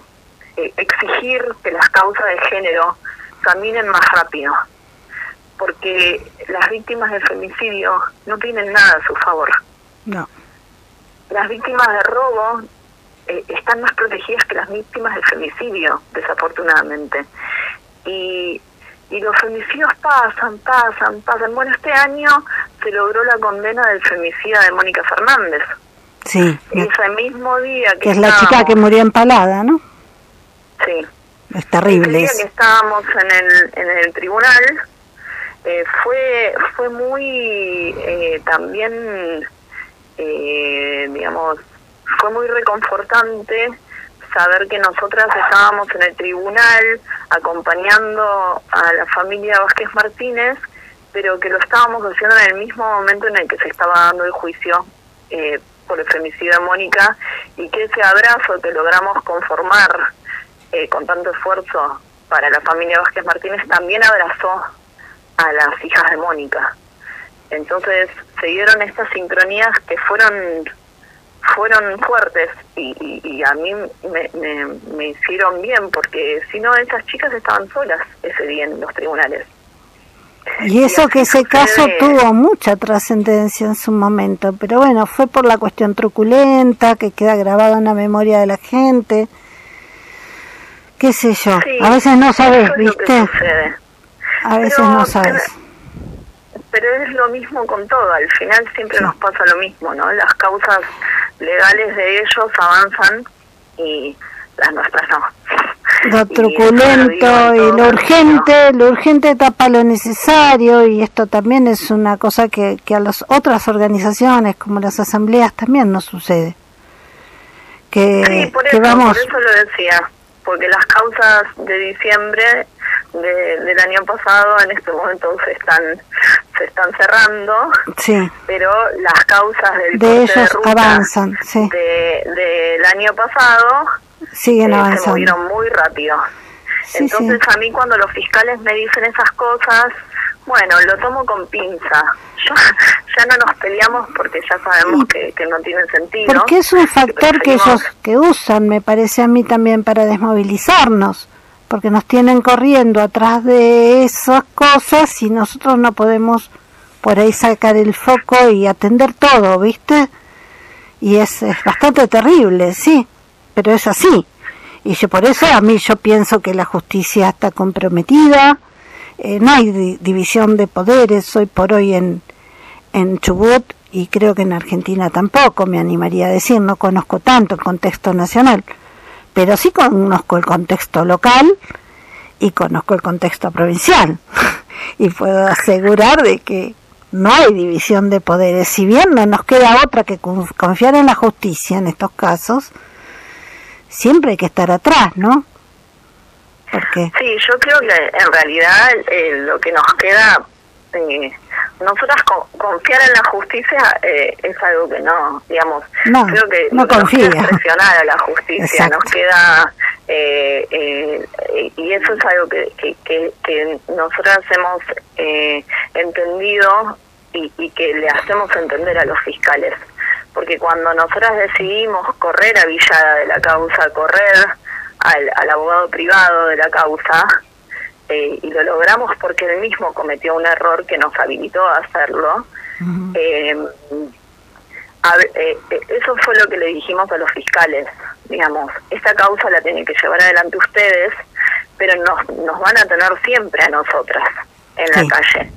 exigir que las causas de género caminen más rápido, porque las víctimas de femicidio no tienen nada a su favor. No las víctimas de robo eh, están más protegidas que las víctimas de femicidio, desafortunadamente. Y, y los femicidios pasan, pasan, pasan. Bueno, este año se logró la condena del femicida de Mónica Fernández. Sí. Ese mismo día que... Que es la chica que murió empalada, ¿no? Sí. Es terrible. Ese día que estábamos en el, en el tribunal, eh, fue, fue muy eh, también eh, digamos, fue muy reconfortante saber que nosotras estábamos en el tribunal acompañando a la familia Vázquez Martínez, pero que lo estábamos haciendo en el mismo momento en el que se estaba dando el juicio eh, por el femicidio de Mónica y que ese abrazo que logramos conformar eh, con tanto esfuerzo para la familia Vázquez Martínez también abrazó a las hijas de Mónica. Entonces se dieron estas sincronías que fueron fueron fuertes y, y, a mí me, me, me, hicieron bien porque si no esas chicas estaban solas ese día en los tribunales. Y eso que ese caso tuvo mucha trascendencia en su momento, pero bueno, fue por la cuestión truculenta que queda grabada en la memoria de la gente. ¿Qué sé yo? Sí, a veces no sabes, ¿viste? A veces pero, no sabes. Pero, pero, es lo mismo con todo, al final siempre nos pasa lo mismo, ¿no? Las causas legales de ellos avanzan y las nuestras no. Lo truculento y, y lo urgente, lo urgente tapa lo necesario y esto también es una cosa que, que a las otras organizaciones como las asambleas también nos sucede. Que, sí, por que eso, vamos... por eso lo decía, porque las causas de diciembre de, del año pasado en este momento se están se están cerrando sí. pero las causas del de ellos de ruta avanzan sí. de, del año pasado siguen eh, avanzando. se movieron muy rápido. Sí, entonces a mí cuando los fiscales me dicen esas cosas bueno lo tomo con pinza. Ya, ya no nos peleamos porque ya sabemos que, que, no tiene sentido. Porque es un factor que, que ellos que usan me parece a mí también para desmovilizarnos porque nos tienen corriendo atrás de esas cosas y nosotros no podemos por ahí sacar el foco y atender todo, ¿viste? Y es, es bastante terrible, sí, pero es así. Y yo por eso a mí yo pienso que la justicia está comprometida, eh, no hay di división de poderes hoy por hoy en, en Chubut y creo que en Argentina tampoco, me animaría a decir, no conozco tanto el contexto nacional pero sí conozco el contexto local y conozco el contexto provincial y puedo asegurar de que no hay división de poderes, si bien no nos queda otra que confiar en la justicia en estos casos, siempre hay que estar atrás, ¿no? Sí, yo creo que en realidad eh, lo que nos queda, eh, nosotras con, confiar en la justicia eh, es algo que no, digamos, no, creo que no nos queda presionar a la justicia, Exacto. nos queda Eh, eh, y eso es algo que, que, que, nosotras hemos eh, entendido y, y, que le hacemos entender a los fiscales. Porque cuando nosotras decidimos correr a Villada de la causa, correr al, al abogado privado de la causa, eh, y lo logramos porque él mismo cometió un error que nos habilitó a hacerlo, eh, eh, eh, eso fue lo que le dijimos a los fiscales, digamos, esta causa la tienen que llevar adelante ustedes, pero nos, nos van a tener siempre a nosotras en la calle.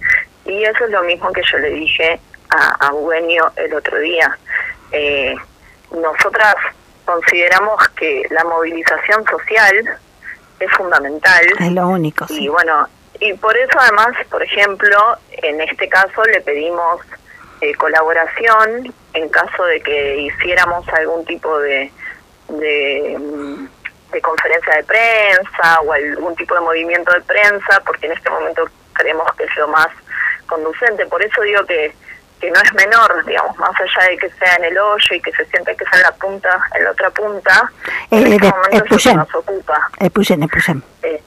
Y eso es lo mismo que yo le dije a, a el otro día. Eh, nosotras consideramos que la movilización social es fundamental. Es lo único. Y bueno, y por eso además, por ejemplo, en este caso le pedimos eh, colaboración en caso de que hiciéramos algún tipo de, de, conferencia de prensa o algún tipo de movimiento de prensa, porque en este momento creemos que es lo más conducente. Por eso digo que, que no es menor, digamos, más allá de que sea en el hoyo y que se sienta que sea en la punta, en la otra punta, en eh, este momento es nos ocupa. Eh,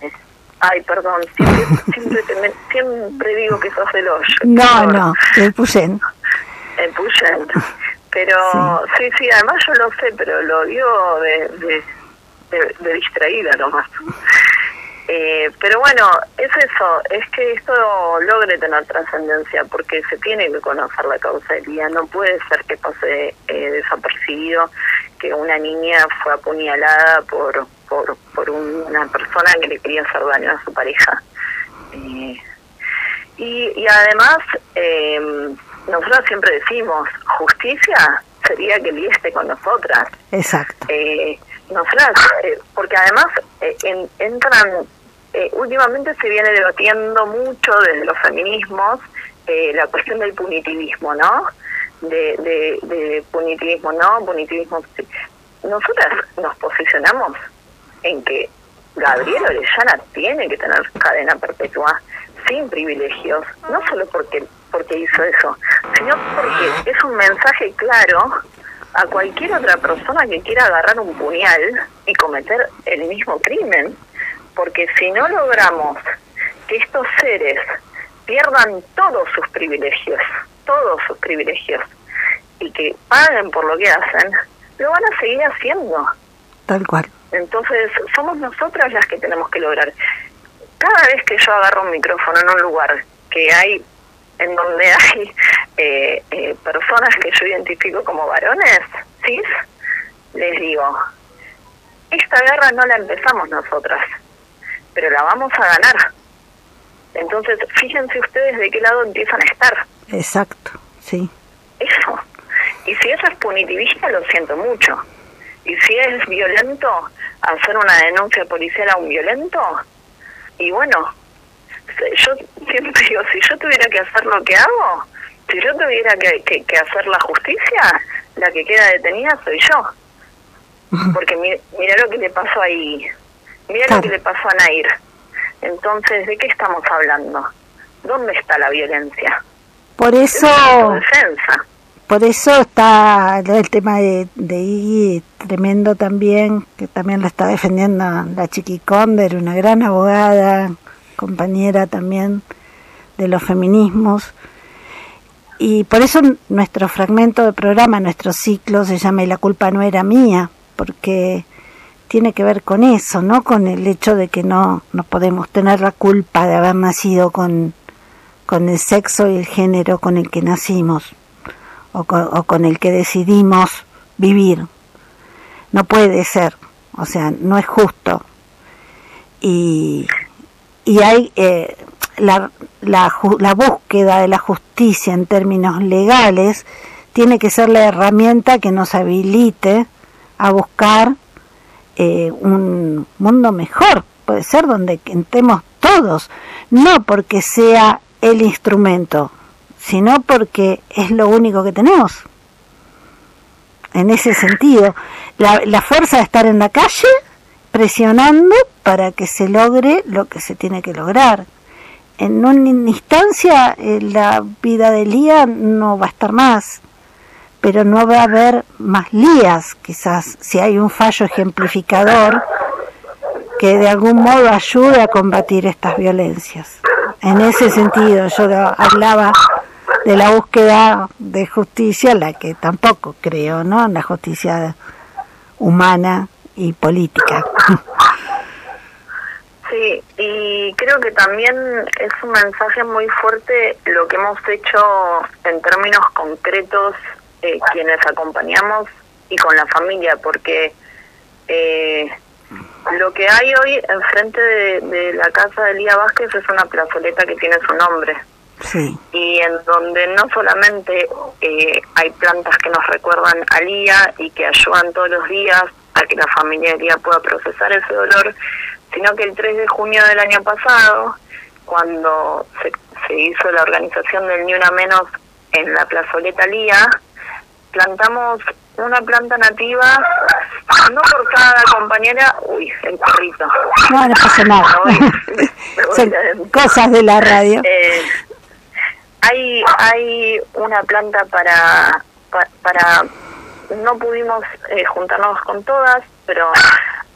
ay, perdón, siempre, siempre, digo que sos del hoyo. No, no, el Puyen en Puyent. Pero sí. sí, además yo lo sé, pero lo digo de, de, distraída nomás. Eh, pero bueno, es eso, es que esto logre tener trascendencia, porque se tiene que conocer la causa del día. No puede ser que pase eh, desapercibido que una niña fue apuñalada por, por, por una persona que le quería hacer daño a su pareja. Eh, y, y además, eh, nosotros siempre decimos, justicia sería que él esté con nosotras. Exacto. Eh, nosotras, eh, porque además eh, entran, eh, últimamente se viene debatiendo mucho desde los feminismos la cuestión del punitivismo, ¿no? De, de, punitivismo, ¿no? Punitivismo. Nosotras nos posicionamos en que Gabriel Orellana tiene que tener cadena perpetua sin privilegios, no solo porque porque hizo eso, sino porque es un mensaje claro a cualquier otra persona que quiera agarrar un puñal y cometer el mismo crimen. Porque si no logramos que estos seres pierdan todos sus privilegios, todos sus privilegios, y que paguen por lo que hacen, lo van a seguir haciendo. Tal cual. Entonces, somos nosotras las que tenemos que lograr. Cada vez que yo agarro un micrófono en un lugar que hay en donde hay eh, eh, personas que yo identifico como varones, ¿sí? les digo, esta guerra no la empezamos nosotras, pero la vamos a ganar. Entonces, fíjense ustedes de qué lado empiezan a estar. Exacto, sí. Eso. Y si eso es punitivista, lo siento mucho. Y si es violento, hacer una denuncia policial a un violento, y bueno, yo siempre digo, si yo tuviera que hacer lo que hago, si yo tuviera que, que, hacer la justicia, la que queda detenida soy yo. Porque mira, lo que le pasó ahí, mira lo que le pasó a Nair. Entonces, ¿de qué estamos hablando? ¿Dónde está la violencia? Por eso... defensa. Por eso está el tema de, de tremendo también, que también la está defendiendo la Chiqui Conder, una gran abogada, compañera también de los feminismos. Y por eso nuestro fragmento de programa, nuestro ciclo se llama La culpa no era mía, porque tiene que ver con eso, ¿no? Con el hecho de que no, no podemos tener la culpa de haber nacido con, con el sexo y el género con el que nacimos o con, o con el que decidimos vivir. No puede ser, o sea, no es justo. Y, y hay eh, la, la, la, búsqueda de la justicia en términos legales tiene que ser la herramienta que nos habilite a buscar eh, un mundo mejor, puede ser donde entremos todos, no porque sea el instrumento, sino porque es lo único que tenemos. En ese sentido, la, la fuerza de estar en la calle presionando para que se logre lo que se tiene que lograr. En una instancia eh, la vida de Lía no va a estar más, pero no va a haber más Lías, quizás si hay un fallo ejemplificador, que de algún modo ayude a combatir estas violencias. En ese sentido, yo hablaba de la búsqueda de justicia, la que tampoco creo, ¿no? En la justicia humana y política. Sí, y creo que también es un mensaje muy fuerte lo que hemos hecho en términos concretos eh, quienes acompañamos y con la familia, porque eh, lo que hay hoy enfrente de, de la casa de Lía Vázquez es una plazoleta que tiene su nombre. Sí. Y en donde no solamente eh, hay plantas que nos recuerdan a Lía y que ayudan todos los días a que la familia de pueda procesar ese dolor, sino que el 3 de junio del año pasado, cuando se, se hizo la organización del Ni Una Menos en la plazoleta Lía, plantamos una planta nativa, no por cada compañera, uy, el perrito. No, no pasa nada. cosas de la radio. Eh, hay, hay una planta para, para, no pudimos eh, juntarnos con todas, pero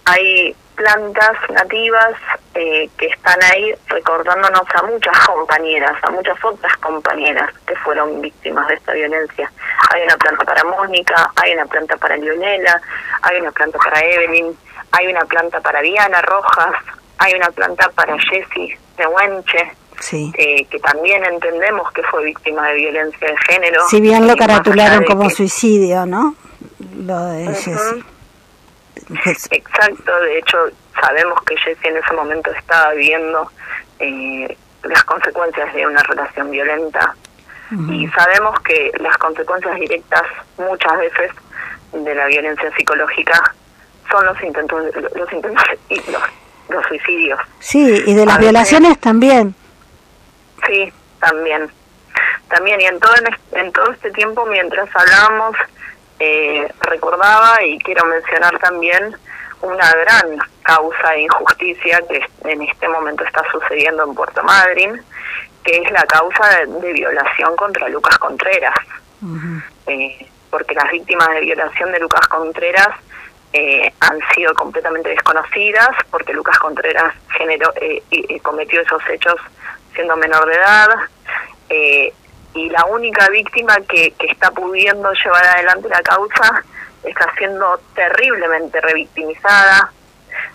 hay plantas nativas eh, que están ahí recordándonos a muchas compañeras, a muchas otras compañeras que fueron víctimas de esta violencia. Hay una planta para Mónica, hay una planta para Lionela, hay una planta para Evelyn, hay una planta para Diana Rojas, hay una planta para Jessie Huenche, sí. Eh, que también entendemos que fue víctima de violencia de género. Si bien lo caratularon como suicidio, ¿no? Lo de Jessie. Exacto, de hecho sabemos que Jessie en ese momento estaba viviendo eh, las consecuencias de una relación violenta y sabemos que las consecuencias directas muchas veces de la violencia psicológica son los intentos, los intentos y los, los suicidios. Sí, y de las violaciones también. Sí, también. También, y en todo, en todo este tiempo, mientras hablábamos, eh, recordaba y quiero mencionar también una gran causa de injusticia que en este momento está sucediendo en Puerto Madryn, que es la causa de, violación contra Lucas Contreras. eh, porque las víctimas de violación de Lucas Contreras eh, han sido completamente desconocidas, porque Lucas Contreras generó, eh, y, cometió esos hechos siendo menor de edad. Eh, y la única víctima que, que está pudiendo llevar adelante la causa está siendo terriblemente revictimizada.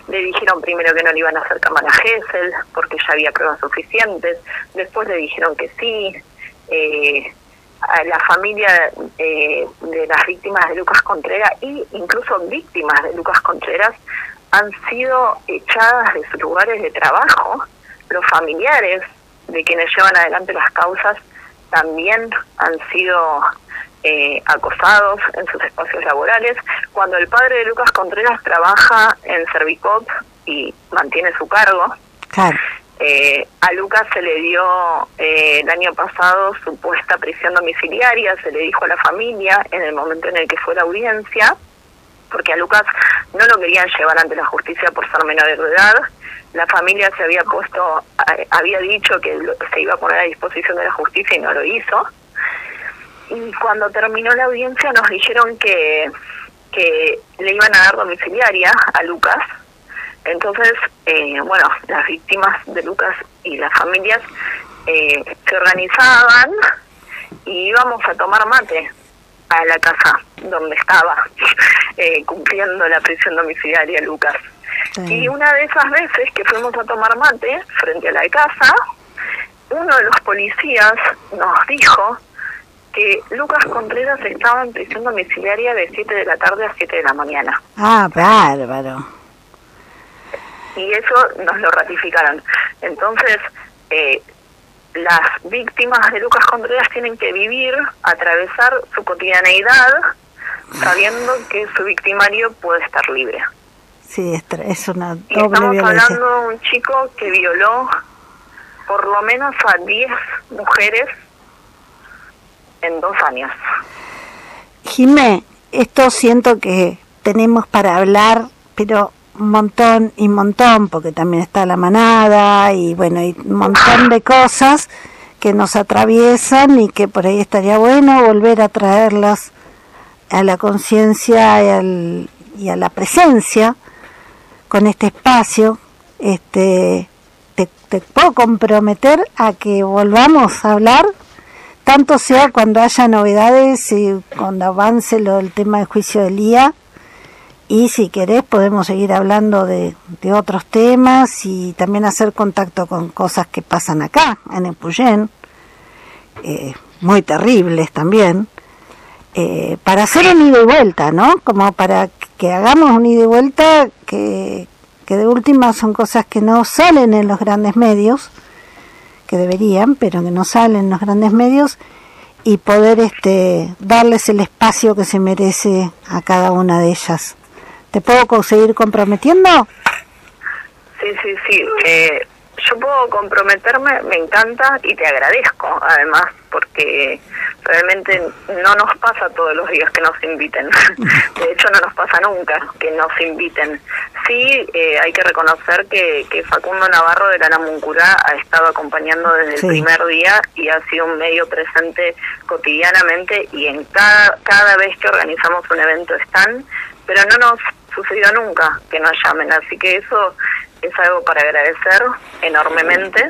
Le dijeron primero que no le iban a hacer cámara Gesell porque ya había pruebas suficientes. Después le dijeron que sí. Eh, a la familia eh, de las víctimas de Lucas Contreras y incluso víctimas de Lucas Contreras han sido echadas de sus lugares de trabajo. Los familiares de quienes llevan adelante las causas también han sido eh, acosados en sus espacios laborales. Cuando el padre de Lucas Contreras trabaja en Servicop y mantiene su cargo, eh, a Lucas se le dio eh, el año pasado supuesta prisión domiciliaria, se le dijo a la familia en el momento en el que fue la audiencia, porque a Lucas no lo querían llevar ante la justicia por ser menor de edad. La familia se había puesto, había dicho que se iba a poner a disposición de la justicia y no lo hizo y cuando terminó la audiencia nos dijeron que, que le iban a dar domiciliaria a Lucas. Entonces, eh, bueno, las víctimas de Lucas y las familias eh, se organizaban y íbamos a tomar mate a la casa donde estaba eh, cumpliendo la prisión domiciliaria Lucas. Y una de esas veces que fuimos a tomar mate frente a la casa, uno de los policías nos dijo que Lucas Contreras estaba en prisión domiciliaria de 7 de la tarde a 7 de la mañana. Ah, bárbaro. Y eso nos lo ratificaron. Entonces, eh, las víctimas de Lucas Contreras tienen que vivir, atravesar su cotidianeidad, sabiendo que su victimario puede estar libre. Sí, es una doble y estamos violencia. hablando de un chico que violó por lo menos a 10 mujeres en dos años. Jimé, esto siento que tenemos para hablar, pero un montón y un montón, porque también está la manada y bueno, hay un montón de cosas que nos atraviesan y que por ahí estaría bueno volver a traerlas a la conciencia y, y a la presencia con este espacio. Este, te, puedo comprometer a que volvamos a hablar, tanto sea cuando haya novedades y cuando avance lo, el tema del juicio del día. Y si querés podemos seguir hablando de, otros temas y también hacer contacto con cosas que pasan acá, en el Puyén, eh, muy terribles también, eh, para hacer un ida y vuelta, ¿no? Como para que hagamos un ida y vuelta que, que de última son cosas que no salen en los grandes medios, que deberían, pero que no salen en los grandes medios, y poder este darles el espacio que se merece a cada una de ellas. ¿Te puedo seguir comprometiendo? Sí, sí, sí. Eh, yo puedo comprometerme, me encanta y te agradezco además porque realmente no nos pasa todos los días que nos inviten. De hecho, no nos pasa nunca que nos inviten. Sí, eh, hay que reconocer que, que Facundo Navarro de la Namuncurá ha estado acompañando desde el primer día y ha sido un medio presente cotidianamente y en cada, cada vez que organizamos un evento están, pero no nos sucedió nunca que nos llamen, así que eso es algo para agradecer enormemente.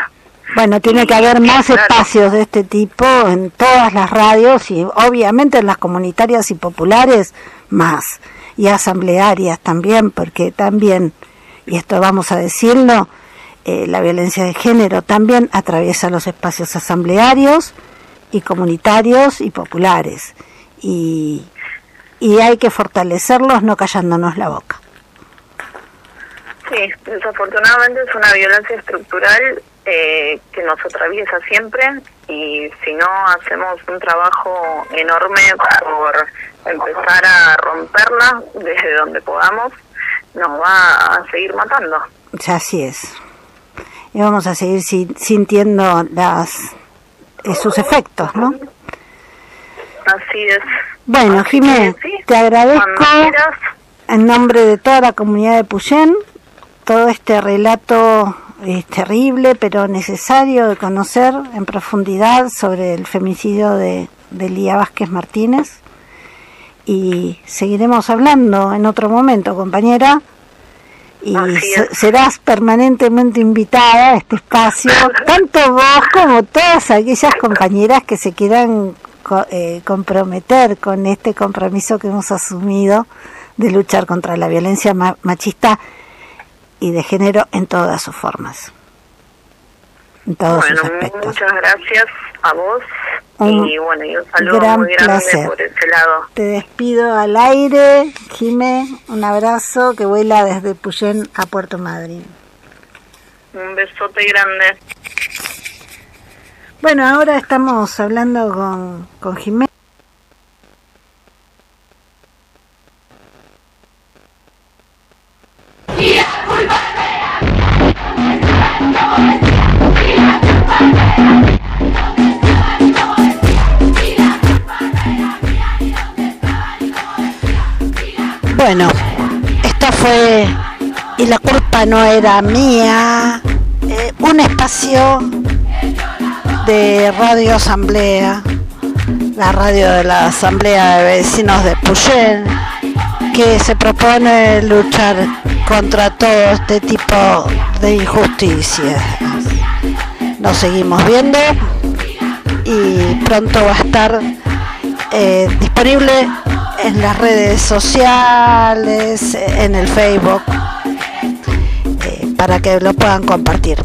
Bueno, tiene que haber más espacios de este tipo en todas las radios y obviamente en las comunitarias y populares más y asamblearias también, porque también, y esto vamos a decirlo, eh, la violencia de género también atraviesa los espacios asamblearios y comunitarios y populares. Y, y hay que fortalecerlos no callándonos la boca. Sí, desafortunadamente es una violencia estructural eh, que nos atraviesa siempre y si no hacemos un trabajo enorme por empezar a romperla desde donde podamos, nos va a seguir matando. Así es. Y vamos a seguir sintiendo las sus efectos, ¿no? Así es. Bueno, Jiménez, te agradezco en nombre de toda la comunidad de Puyén todo este relato es terrible pero necesario de conocer en profundidad sobre el femicidio de, de Lía Vázquez Martínez. Y seguiremos hablando en otro momento, compañera, y serás permanentemente invitada a este espacio, tanto vos como todas aquellas compañeras que se quieran eh, comprometer con este compromiso que hemos asumido de luchar contra la violencia machista y de género en todas sus formas. En todos sus aspectos. Muchas gracias a vos y bueno, y un saludo gran muy grande placer. por ese lado. Te despido al aire, Jimé, un abrazo que vuela desde Puyén a Puerto Madryn. Un besote grande. Bueno, ahora estamos hablando con, con Jimé. Bueno, esto fue, y la culpa no era mía, eh, un espacio de Radio Asamblea, la radio de la Asamblea de Vecinos de Puyén, que se propone luchar contra todo este tipo de injusticias. Nos seguimos viendo y pronto va a estar eh, disponible en las redes sociales, en el Facebook, eh, para que lo puedan compartir.